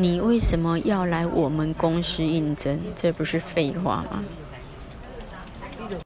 你为什么要来我们公司应征？这不是废话吗？